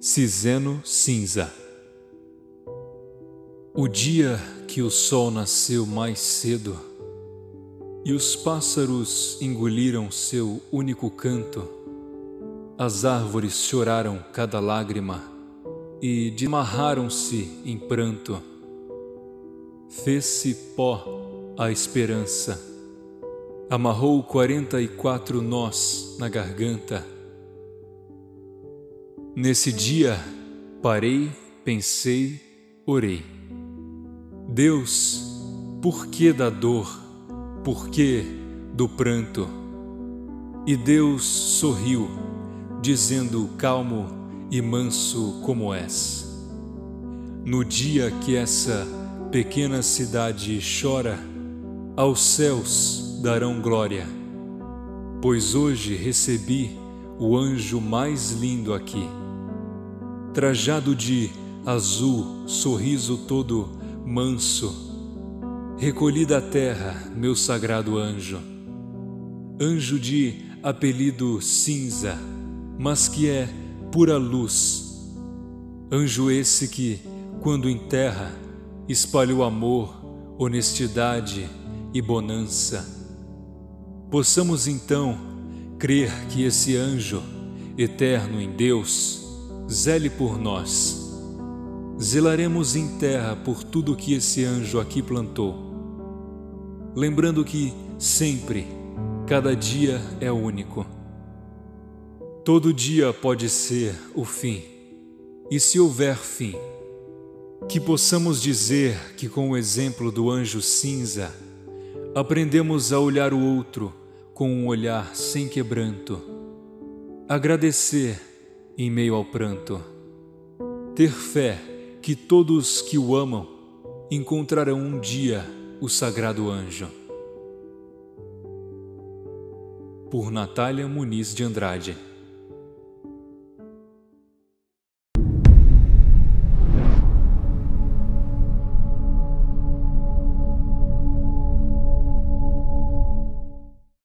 Ciseno cinza. O dia que o sol nasceu mais cedo e os pássaros engoliram seu único canto, as árvores choraram cada lágrima e desmarraram-se em pranto. Fez-se pó a esperança, amarrou quarenta e quatro nós na garganta Nesse dia, parei, pensei, orei. Deus, por que da dor? Por que do pranto? E Deus sorriu, dizendo calmo e manso como és. No dia que essa pequena cidade chora, aos céus darão glória, pois hoje recebi o anjo mais lindo aqui trajado de azul, sorriso todo manso. Recolhi da terra, meu sagrado anjo, anjo de apelido cinza, mas que é pura luz. Anjo esse que, quando em terra, espalhou amor, honestidade e bonança. Possamos então crer que esse anjo, eterno em Deus, zele por nós. Zelaremos em terra por tudo que esse anjo aqui plantou. Lembrando que sempre, cada dia é único. Todo dia pode ser o fim. E se houver fim, que possamos dizer que, com o exemplo do anjo cinza, aprendemos a olhar o outro com um olhar sem quebranto, agradecer em meio ao pranto. Ter fé que todos que o amam encontrarão um dia o sagrado anjo. Por Natália Muniz de Andrade